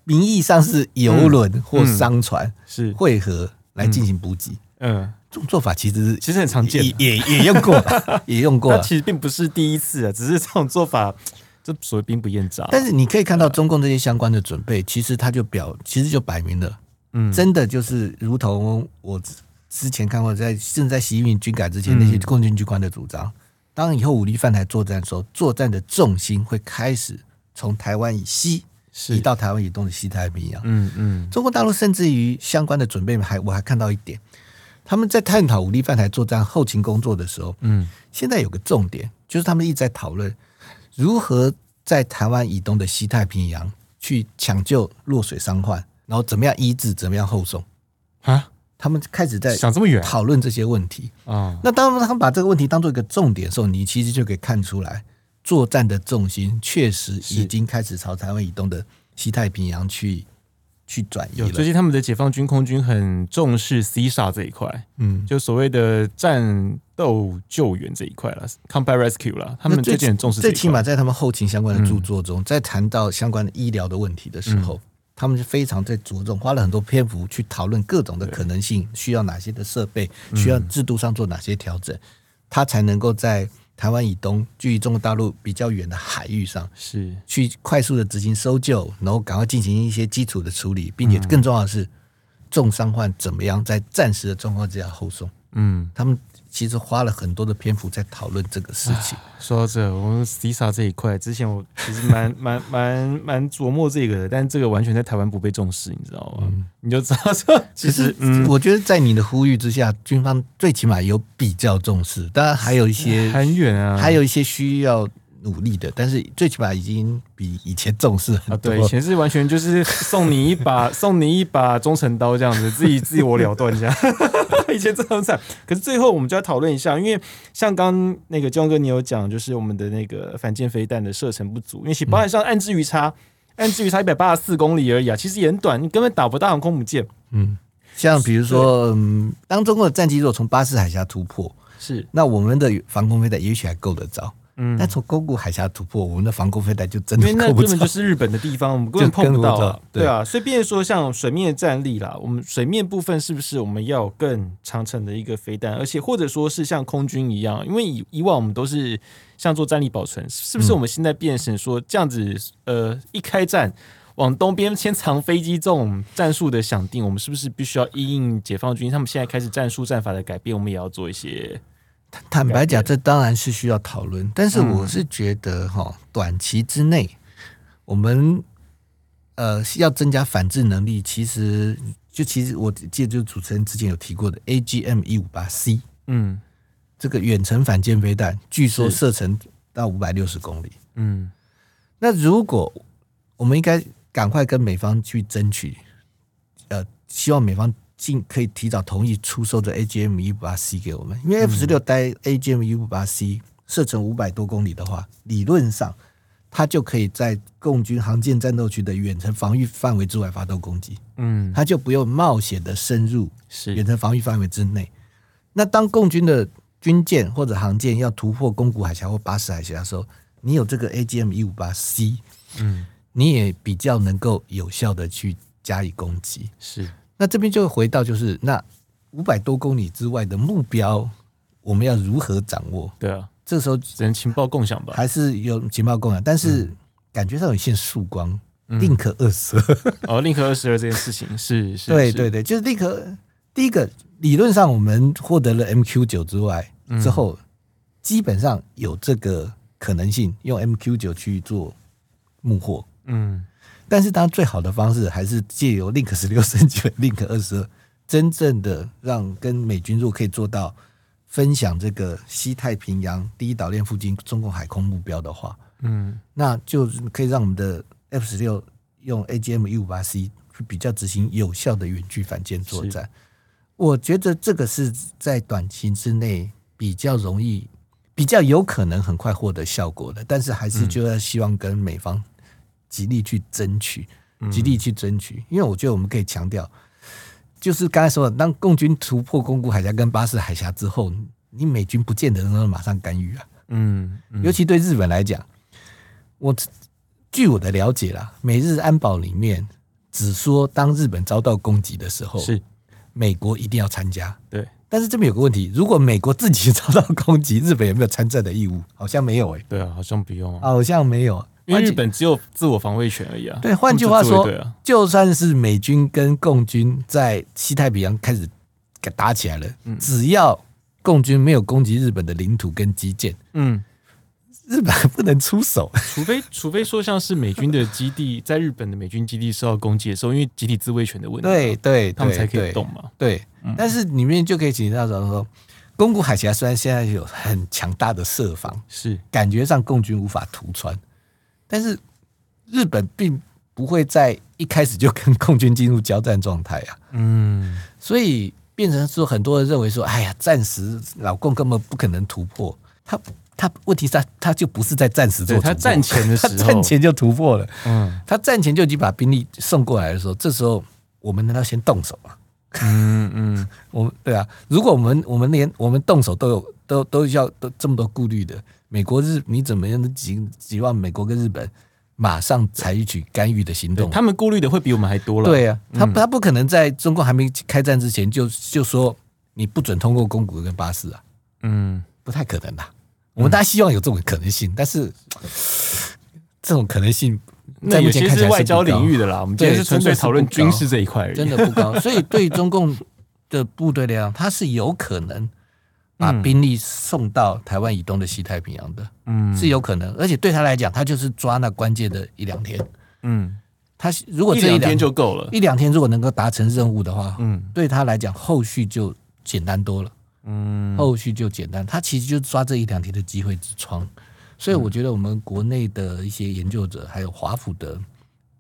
名义上是游轮或商船是汇合来进行补给，嗯。这种做法其实其实很常见，也也 也用过，也用过。其实并不是第一次啊，只是这种做法，这所谓兵不厌诈。但是你可以看到中共这些相关的准备，其实它就表，其实就摆明了，嗯，真的就是如同我之前看过，在甚至在习近平军改之前，那些共军军官的主张，当以后武力犯台作战的时候，作战的重心会开始从台湾以西移到台湾以东的西太平洋。嗯嗯，中国大陆甚至于相关的准备还我还看到一点，他们在探讨武力犯台作战后勤工作的时候，嗯，现在有个重点，就是他们一直在讨论如何在台湾以东的西太平洋去抢救落水伤患，然后怎么样医治，怎么样后送。啊？他们开始在想这么远？讨论这些问题。啊。那当他们把这个问题当做一个重点的时候，你其实就可以看出来，作战的重心确实已经开始朝台湾以东的西太平洋去去转移了。最近他们的解放军空军很重视 CSAR 这一块，嗯，就所谓的战斗救援这一块了，Combat Rescue 了。他们最近很重视。最起码在他们后勤相关的著作中，在谈到相关的医疗的问题的时候。嗯他们是非常在着重，花了很多篇幅去讨论各种的可能性，需要哪些的设备，需要制度上做哪些调整，他才能够在台湾以东，距离中国大陆比较远的海域上，是去快速的执行搜救，然后赶快进行一些基础的处理，并且更重要的是，重伤患怎么样在暂时的状况之下后送。嗯，他们。其实花了很多的篇幅在讨论这个事情。说到这，我们 CSAR 这一块，之前我其实蛮 蛮蛮蛮琢磨这个的，但这个完全在台湾不被重视，你知道吗？嗯、你就知道说，其实，嗯，我觉得在你的呼吁之下，军方最起码有比较重视，当然还有一些 很远啊，还有一些需要努力的，但是最起码已经比以前重视很多。啊、对，以前是完全就是送你一把，送你一把忠诚刀这样子，自己自我了断这样。以前这样子，可是最后我们就要讨论一下，因为像刚那个建中哥你有讲，就是我们的那个反舰飞弹的射程不足，因为其包含上岸之鱼叉，岸之鱼叉一百八十四公里而已啊，其实也很短，你根本打不到航空母舰。嗯，像比如说，嗯，当中国的战机如果从巴士海峡突破，是。那我们的防空飞弹也许还够得着。嗯，但从宫古海峡突破，我们的防空飞弹就真的因为那根本就是日本的地方，我们根本碰不到啊。对啊，所以变说像水面战力啦，我们水面部分是不是我们要有更长程的一个飞弹，而且或者说是像空军一样，因为以以往我们都是像做战力保存，是不是我们现在变成说这样子？呃，一开战往东边先藏飞机这种战术的想定，我们是不是必须要因应解放军他们现在开始战术战法的改变，我们也要做一些。坦白讲，这当然是需要讨论，但是我是觉得哈，短期之内，我们呃要增加反制能力，其实就其实我记得就主持人之前有提过的 AGM 一五八 C，嗯，这个远程反舰飞弹，据说射程到五百六十公里，嗯，那如果我们应该赶快跟美方去争取，呃，希望美方。尽可以提早同意出售的 AGM 一五八 C 给我们，因为 F 十六带 AGM 一五八 C 射程五百多公里的话，理论上它就可以在共军航舰战斗区的远程防御范围之外发动攻击，嗯，它就不用冒险的深入远程防御范围之内。那当共军的军舰或者航舰要突破宫古海峡或巴士海峡的时候，你有这个 AGM 一五八 C，嗯，你也比较能够有效的去加以攻击，是。那这边就回到就是那五百多公里之外的目标，我们要如何掌握？对啊，这时候只能情报共享吧？还是有情报共享？但是感觉上有一线曙光，宁可二十二哦，宁可二十二这件事情是 是，对对对，就是宁可第一个理论上我们获得了 MQ 九之外之后，基本上有这个可能性用 MQ 九去做幕货，嗯。但是，当然最好的方式还是借由 Link 十六 升级为 Link 二十二，真正的让跟美军如果可以做到分享这个西太平洋第一岛链附近中共海空目标的话，嗯，那就可以让我们的 F 十六用 AGM 一五八 C 去比较执行有效的远距反舰作战。我觉得这个是在短期之内比较容易、比较有可能很快获得效果的。但是，还是就要希望跟美方。极力去争取，极力去争取，因为我觉得我们可以强调，就是刚才说的，当共军突破宫古海峡跟巴士海峡之后，你美军不见得能马上干预啊。嗯，尤其对日本来讲，我据我的了解啦，美日安保里面只说当日本遭到攻击的时候，是美国一定要参加。对，但是这边有个问题，如果美国自己 遭到攻击，日本有没有参战的义务？好像没有诶、欸。对啊，好像不用啊，好像没有。因为日本只有自我防卫权而已啊。对，换句话说，就算是美军跟共军在西太平洋开始打起来了，只要共军没有攻击日本的领土跟基建，嗯，日本不能出手，除非 除非说像是美军的基地在日本的美军基地受到攻击的时候，因为集体自卫权的问题，对对，他们才可以动嘛。对，但是里面就可以提到说，宫古海峡虽然现在有很强大的设防，是。感觉上共军无法突穿，但是日本并不会在一开始就跟共军进入交战状态啊。嗯，所以变成说很多人认为说，哎呀，暂时老共根本不可能突破他。他问题是他他就不是在暂时做，他战前的时候，他战前就突破了。嗯，他战前就已经把兵力送过来的时候，这时候我们难道先动手吗？嗯嗯，我们对啊，如果我们我们连我们动手都有都都要都这么多顾虑的，美国日你怎么样都指指望美国跟日本马上采取干预的行动？他们顾虑的会比我们还多了。对啊，他他不可能在中共还没开战之前就就说你不准通过公股跟巴士啊，嗯，不太可能的。我们大家希望有这种可能性，但是这种可能性在目前看起来是外交领域的啦。我们今天是纯粹讨论军事这一块，真的不高。所以对中共的部队来讲，他是有可能把兵力送到台湾以东的西太平洋的，嗯，是有可能。而且对他来讲，他就是抓那关键的一两天，嗯，他如果这一两天就够了，一两天如果能够达成任务的话，嗯，对他来讲后续就简单多了。嗯，后续就简单，他其实就抓这一两天的机会之窗，所以我觉得我们国内的一些研究者，还有华府的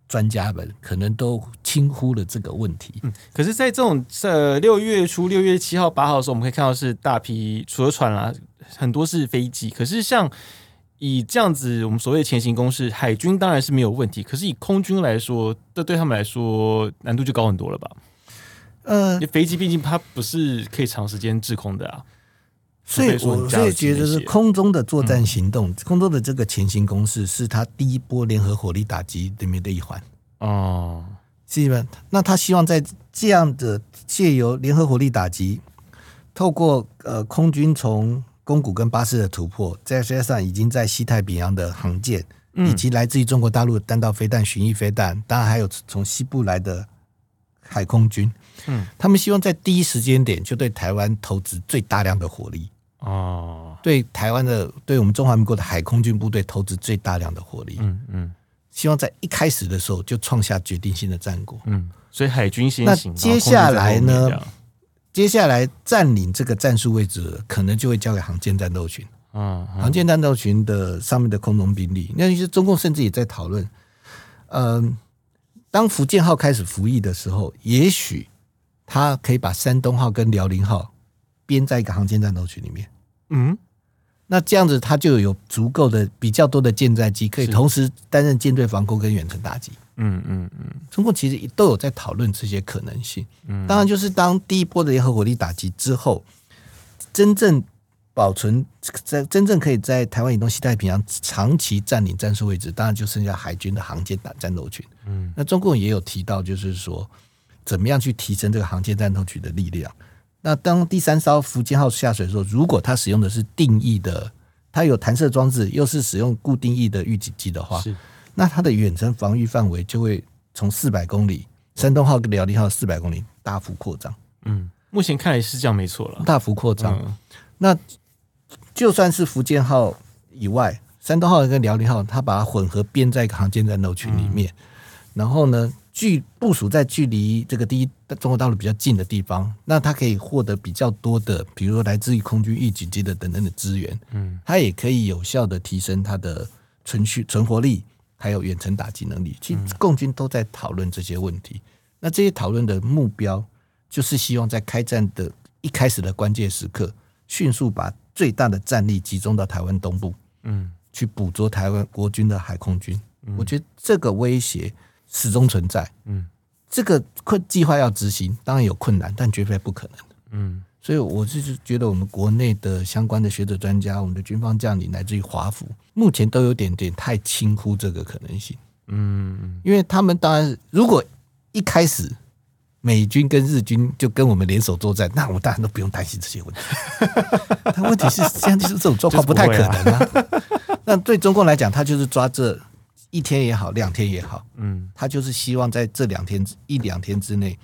专家们，可能都轻忽了这个问题。嗯，可是，在这种呃六月初六月七号八号的时候，我们可以看到是大批除了船啦，很多是飞机。可是像以这样子，我们所谓的前行攻势，海军当然是没有问题。可是以空军来说，这对他们来说难度就高很多了吧？呃，飞机毕竟它不是可以长时间滞空的啊，所以我所以觉得是空中的作战行动，嗯、空中的这个前行攻势是他第一波联合火力打击里面的一环哦。基本那他希望在这样的借由联合火力打击，透过呃空军从宫古跟巴士的突破，再加上已经在西太平洋的航舰，以及来自于中国大陆的弹道飞弹、巡弋飞弹，当然还有从西部来的海空军。嗯，他们希望在第一时间点就对台湾投掷最大量的火力哦，对台湾的，对我们中华民国的海空军部队投资最大量的火力。嗯嗯，希望在一开始的时候就创下决定性的战果。嗯，所以海军先行。那接下来呢？接下来占领这个战术位置，可能就会交给航舰战斗群。嗯，航舰战斗群的上面的空中兵力，那其实中共甚至也在讨论，嗯，当福建号开始服役的时候，也许。他可以把山东号跟辽宁号编在一个航舰战斗群里面，嗯，那这样子他就有足够的比较多的舰载机，可以同时担任舰队防空跟远程打击。嗯嗯嗯，中共其实都有在讨论这些可能性。嗯，当然就是当第一波的联合火力打击之后，真正保存在真正可以在台湾以东西太平洋长期占领战术位置，当然就剩下海军的航舰打战斗群。嗯，那中共也有提到，就是说。怎么样去提升这个航舰战斗群的力量？那当第三艘福建号下水的时候，如果它使用的是定义的，它有弹射装置，又是使用固定翼的预警机的话，是那它的远程防御范围就会从四百公里，山东号跟辽宁号四百公里大幅扩张。嗯，目前看来是这样，没错了，大幅扩张。嗯、那就算是福建号以外，山东号跟辽宁号，它把它混合编在一个航舰战斗群里面，嗯、然后呢？距部署在距离这个第一中国大陆比较近的地方，那它可以获得比较多的，比如说来自于空军预警机的等等的资源。嗯，它也可以有效的提升它的存续存活力，还有远程打击能力。其实共军都在讨论这些问题。那这些讨论的目标，就是希望在开战的一开始的关键时刻，迅速把最大的战力集中到台湾东部，嗯，去捕捉台湾国军的海空军。我觉得这个威胁。始终存在，嗯，这个困计划要执行，当然有困难，但绝非不可能，嗯，所以我就是觉得我们国内的相关的学者专家，我们的军方将领，乃至于华府，目前都有点点太轻忽这个可能性，嗯，因为他们当然如果一开始美军跟日军就跟我们联手作战，那我们当然都不用担心这些问题，但问题是现在就是这种状况不太可能啊，那对中共来讲，他就是抓这。一天也好，两天也好，嗯，他就是希望在这两天一两天之内，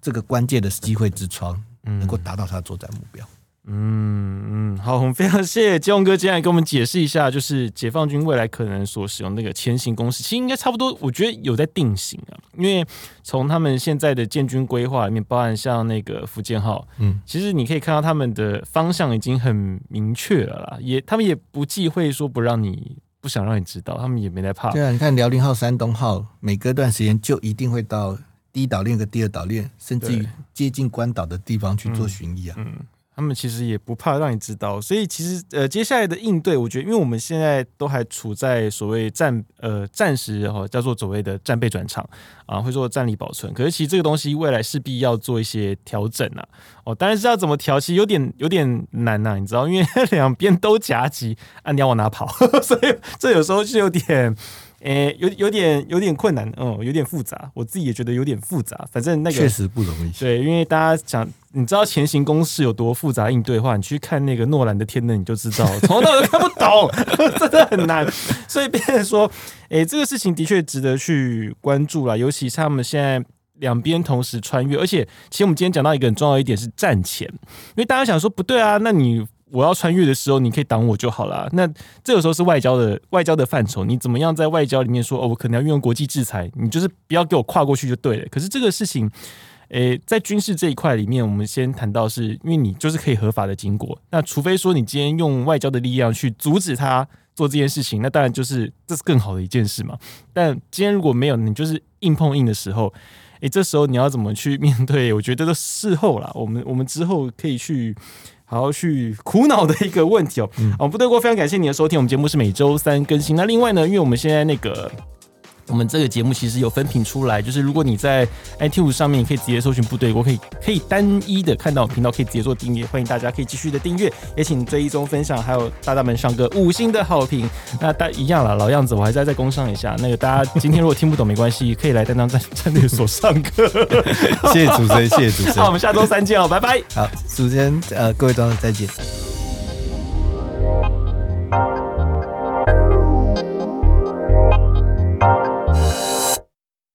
这个关键的机会之窗，能够达到他的作战目标。嗯嗯，好，我们非常谢谢金龙哥今天来给我们解释一下，就是解放军未来可能所使用那个前行攻势，其实应该差不多，我觉得有在定型啊。因为从他们现在的建军规划里面，包含像那个福建号，嗯，其实你可以看到他们的方向已经很明确了啦，也他们也不忌讳说不让你不想让你知道，他们也没来怕。对啊，你看辽宁号、山东号，每隔段时间就一定会到第一岛链和第二岛链，甚至于接近关岛的地方去做巡弋啊。嗯。他们其实也不怕让你知道，所以其实呃，接下来的应对，我觉得，因为我们现在都还处在所谓战呃战时哈，叫做所谓的战备转场啊，会做战力保存。可是其实这个东西未来势必要做一些调整啊，哦，当然是要怎么调，其实有点有点难呐、你知道，因为 两边都夹击，啊，你要往哪跑？所以这有时候是有点。诶、欸，有有点有点困难，嗯，有点复杂，我自己也觉得有点复杂。反正那个确实不容易。对，因为大家讲，你知道前行公式有多复杂应对的话，你去看那个诺兰的《天能》，你就知道，从头到尾都看不懂，真的很难。所以别人说，诶、欸，这个事情的确值得去关注啦，尤其是他们现在两边同时穿越，而且其实我们今天讲到一个很重要一点是战前，因为大家想说不对啊，那你。我要穿越的时候，你可以挡我就好了。那这个时候是外交的外交的范畴，你怎么样在外交里面说哦，我可能要运用国际制裁，你就是不要给我跨过去就对了。可是这个事情，诶、在军事这一块里面，我们先谈到是因为你就是可以合法的经过。那除非说你今天用外交的力量去阻止他做这件事情，那当然就是这是更好的一件事嘛。但今天如果没有，你就是硬碰硬的时候，诶、这时候你要怎么去面对？我觉得都事后啦，我们我们之后可以去。好好去苦恼的一个问题哦。嗯，哦，不得过非常感谢你的收听，我们节目是每周三更新。那另外呢，因为我们现在那个。我们这个节目其实有分屏出来，就是如果你在 iTune 上面，你可以直接搜寻“部队锅”，可以可以单一的看到频道，可以直接做订阅。欢迎大家可以继续的订阅，也请追一中分享，还有大大们上个五星的好评。那大一样了，老样子，我还在再工上一下。那个大家今天如果听不懂没关系，可以来担当战战略所上课。谢谢主持人，谢谢主持人。那我们下周三见哦，拜拜。好，主持人，呃，各位观众再见。